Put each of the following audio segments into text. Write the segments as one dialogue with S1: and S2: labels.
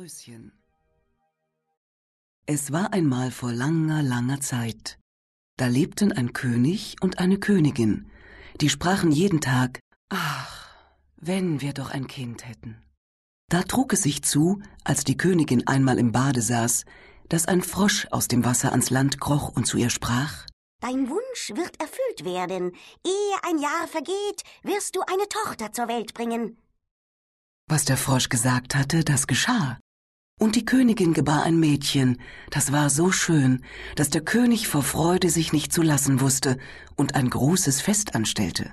S1: Dornröschen Es war einmal vor langer, langer Zeit. Da lebten ein König und eine Königin, die sprachen jeden Tag, ach, wenn wir doch ein Kind hätten. Da trug es sich zu, als die Königin einmal im Bade saß, dass ein Frosch aus dem Wasser ans Land kroch und zu ihr sprach,
S2: Dein Wunsch wird erfüllt werden. Ehe ein Jahr vergeht, wirst du eine Tochter zur Welt bringen.
S1: Was der Frosch gesagt hatte, das geschah. Und die Königin gebar ein Mädchen, das war so schön, dass der König vor Freude sich nicht zu lassen wusste und ein großes Fest anstellte.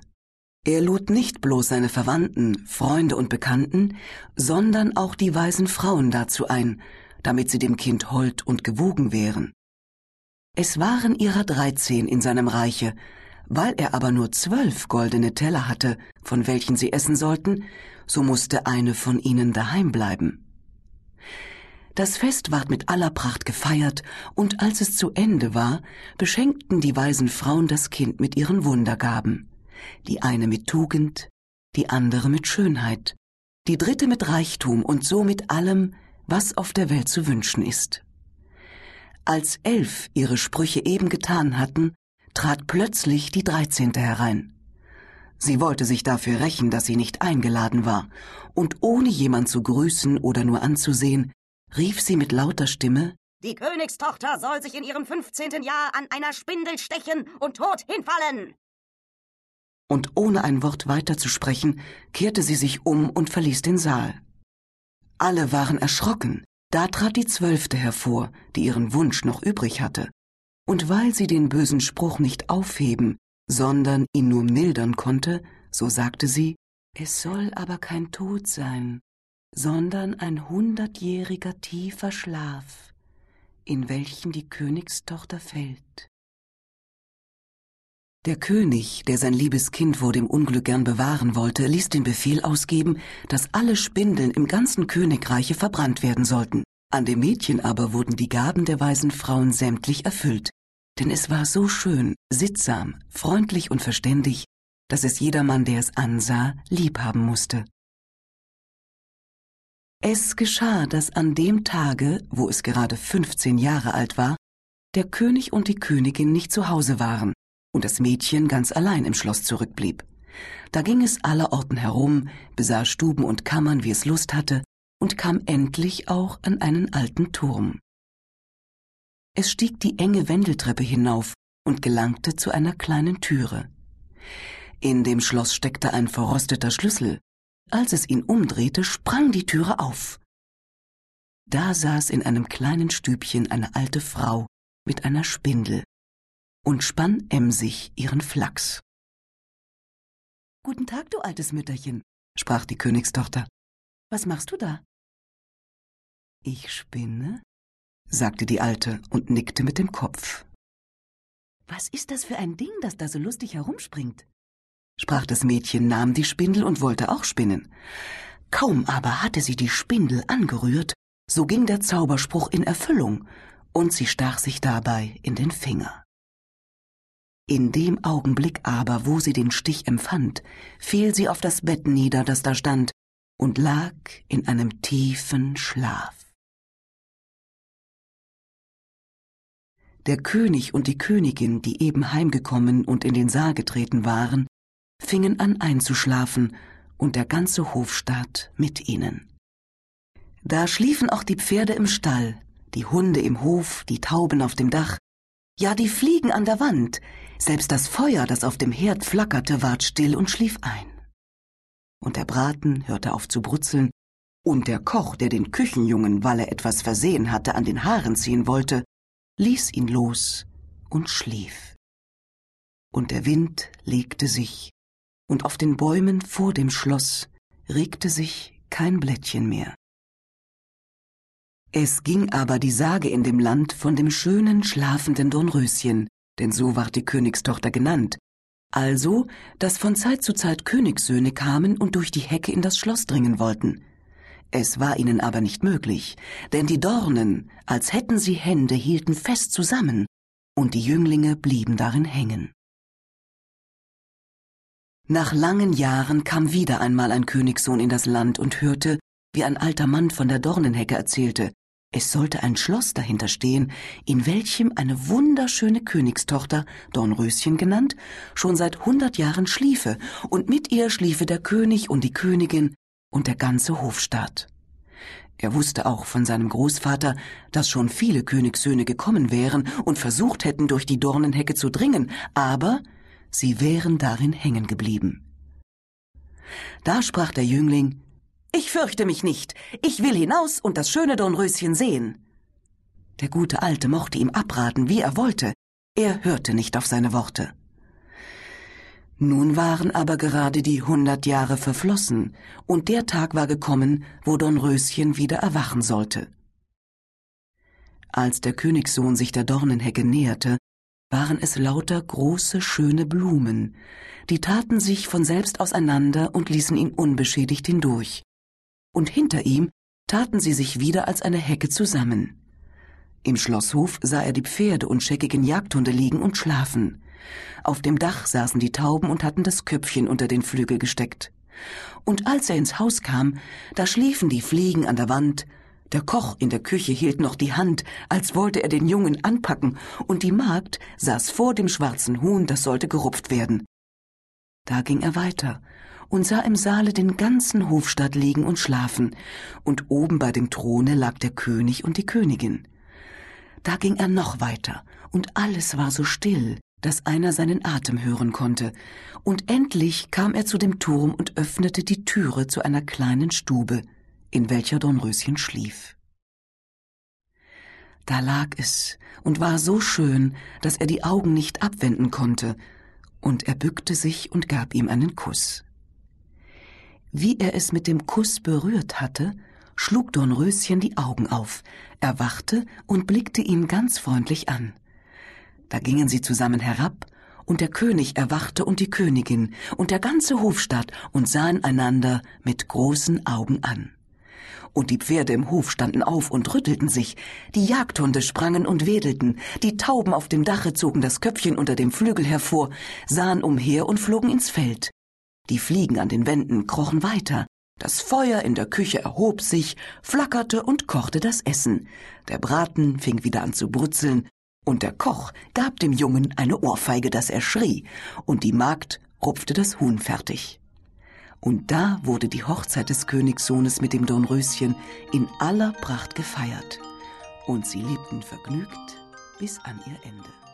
S1: Er lud nicht bloß seine Verwandten, Freunde und Bekannten, sondern auch die weisen Frauen dazu ein, damit sie dem Kind hold und gewogen wären. Es waren ihrer dreizehn in seinem Reiche, weil er aber nur zwölf goldene Teller hatte, von welchen sie essen sollten, so musste eine von ihnen daheim bleiben. Das Fest ward mit aller Pracht gefeiert, und als es zu Ende war, beschenkten die weisen Frauen das Kind mit ihren Wundergaben, die eine mit Tugend, die andere mit Schönheit, die dritte mit Reichtum und so mit allem, was auf der Welt zu wünschen ist. Als elf ihre Sprüche eben getan hatten, trat plötzlich die Dreizehnte herein. Sie wollte sich dafür rächen, dass sie nicht eingeladen war, und ohne jemand zu grüßen oder nur anzusehen, rief sie mit lauter Stimme
S2: Die Königstochter soll sich in ihrem fünfzehnten Jahr an einer Spindel stechen und tot hinfallen.
S1: Und ohne ein Wort weiter zu sprechen, kehrte sie sich um und verließ den Saal. Alle waren erschrocken, da trat die Zwölfte hervor, die ihren Wunsch noch übrig hatte. Und weil sie den bösen Spruch nicht aufheben, sondern ihn nur mildern konnte, so sagte sie, es soll aber kein Tod sein, sondern ein hundertjähriger tiefer Schlaf, in welchen die Königstochter fällt. Der König, der sein liebes Kind vor dem Unglück gern bewahren wollte, ließ den Befehl ausgeben, dass alle Spindeln im ganzen Königreiche verbrannt werden sollten. An dem Mädchen aber wurden die Gaben der weisen Frauen sämtlich erfüllt, denn es war so schön, sittsam, freundlich und verständig, dass es jedermann, der es ansah, lieb haben musste. Es geschah, dass an dem Tage, wo es gerade fünfzehn Jahre alt war, der König und die Königin nicht zu Hause waren und das Mädchen ganz allein im Schloss zurückblieb. Da ging es allerorten herum, besah Stuben und Kammern, wie es Lust hatte, und kam endlich auch an einen alten Turm. Es stieg die enge Wendeltreppe hinauf und gelangte zu einer kleinen Türe. In dem Schloss steckte ein verrosteter Schlüssel. Als es ihn umdrehte, sprang die Türe auf. Da saß in einem kleinen Stübchen eine alte Frau mit einer Spindel und spann emsig ihren Flachs. Guten Tag, du altes Mütterchen, sprach die Königstochter. Was machst du da? Ich spinne, sagte die Alte und nickte mit dem Kopf. Was ist das für ein Ding, das da so lustig herumspringt? Sprach das Mädchen, nahm die Spindel und wollte auch spinnen. Kaum aber hatte sie die Spindel angerührt, so ging der Zauberspruch in Erfüllung, und sie stach sich dabei in den Finger. In dem Augenblick aber, wo sie den Stich empfand, fiel sie auf das Bett nieder, das da stand, und lag in einem tiefen Schlaf. Der König und die Königin, die eben heimgekommen und in den Saal getreten waren, fingen an einzuschlafen, und der ganze Hofstaat mit ihnen. Da schliefen auch die Pferde im Stall, die Hunde im Hof, die Tauben auf dem Dach, ja die Fliegen an der Wand, selbst das Feuer, das auf dem Herd flackerte, ward still und schlief ein. Und der Braten hörte auf zu brutzeln, und der Koch, der den Küchenjungen, weil er etwas versehen hatte, an den Haaren ziehen wollte, ließ ihn los und schlief. Und der Wind legte sich, und auf den Bäumen vor dem Schloss regte sich kein Blättchen mehr. Es ging aber die Sage in dem Land von dem schönen, schlafenden Dornröschen, denn so ward die Königstochter genannt, also, dass von Zeit zu Zeit Königssöhne kamen und durch die Hecke in das Schloss dringen wollten. Es war ihnen aber nicht möglich, denn die Dornen, als hätten sie Hände, hielten fest zusammen, und die Jünglinge blieben darin hängen. Nach langen Jahren kam wieder einmal ein Königssohn in das Land und hörte, wie ein alter Mann von der Dornenhecke erzählte, es sollte ein Schloss dahinter stehen, in welchem eine wunderschöne Königstochter, Dornröschen genannt, schon seit hundert Jahren schliefe, und mit ihr schliefe der König und die Königin und der ganze Hofstaat. Er wusste auch von seinem Großvater, dass schon viele Königssöhne gekommen wären und versucht hätten, durch die Dornenhecke zu dringen, aber sie wären darin hängen geblieben. Da sprach der Jüngling Ich fürchte mich nicht, ich will hinaus und das schöne Dornröschen sehen. Der gute Alte mochte ihm abraten, wie er wollte, er hörte nicht auf seine Worte. Nun waren aber gerade die hundert Jahre verflossen, und der Tag war gekommen, wo Dornröschen wieder erwachen sollte. Als der Königssohn sich der Dornenhecke näherte, waren es lauter große, schöne Blumen, die taten sich von selbst auseinander und ließen ihn unbeschädigt hindurch. Und hinter ihm taten sie sich wieder als eine Hecke zusammen. Im Schlosshof sah er die Pferde und scheckigen Jagdhunde liegen und schlafen. Auf dem Dach saßen die Tauben und hatten das Köpfchen unter den Flügel gesteckt. Und als er ins Haus kam, da schliefen die Fliegen an der Wand, der Koch in der Küche hielt noch die Hand, als wollte er den Jungen anpacken, und die Magd saß vor dem schwarzen Huhn, das sollte gerupft werden. Da ging er weiter und sah im Saale den ganzen Hofstaat liegen und schlafen, und oben bei dem Throne lag der König und die Königin. Da ging er noch weiter, und alles war so still, dass einer seinen Atem hören konnte, und endlich kam er zu dem Turm und öffnete die Türe zu einer kleinen Stube, in welcher Dornröschen schlief. Da lag es und war so schön, dass er die Augen nicht abwenden konnte, und er bückte sich und gab ihm einen Kuss. Wie er es mit dem Kuss berührt hatte, schlug Dornröschen die Augen auf, erwachte und blickte ihn ganz freundlich an. Da gingen sie zusammen herab, und der König erwachte und die Königin und der ganze Hofstaat und sahen einander mit großen Augen an und die Pferde im Hof standen auf und rüttelten sich, die Jagdhunde sprangen und wedelten, die Tauben auf dem Dache zogen das Köpfchen unter dem Flügel hervor, sahen umher und flogen ins Feld. Die Fliegen an den Wänden krochen weiter, das Feuer in der Küche erhob sich, flackerte und kochte das Essen, der Braten fing wieder an zu brutzeln, und der Koch gab dem Jungen eine Ohrfeige, dass er schrie, und die Magd rupfte das Huhn fertig. Und da wurde die Hochzeit des Königssohnes mit dem Dornröschen in aller Pracht gefeiert. Und sie lebten vergnügt bis an ihr Ende.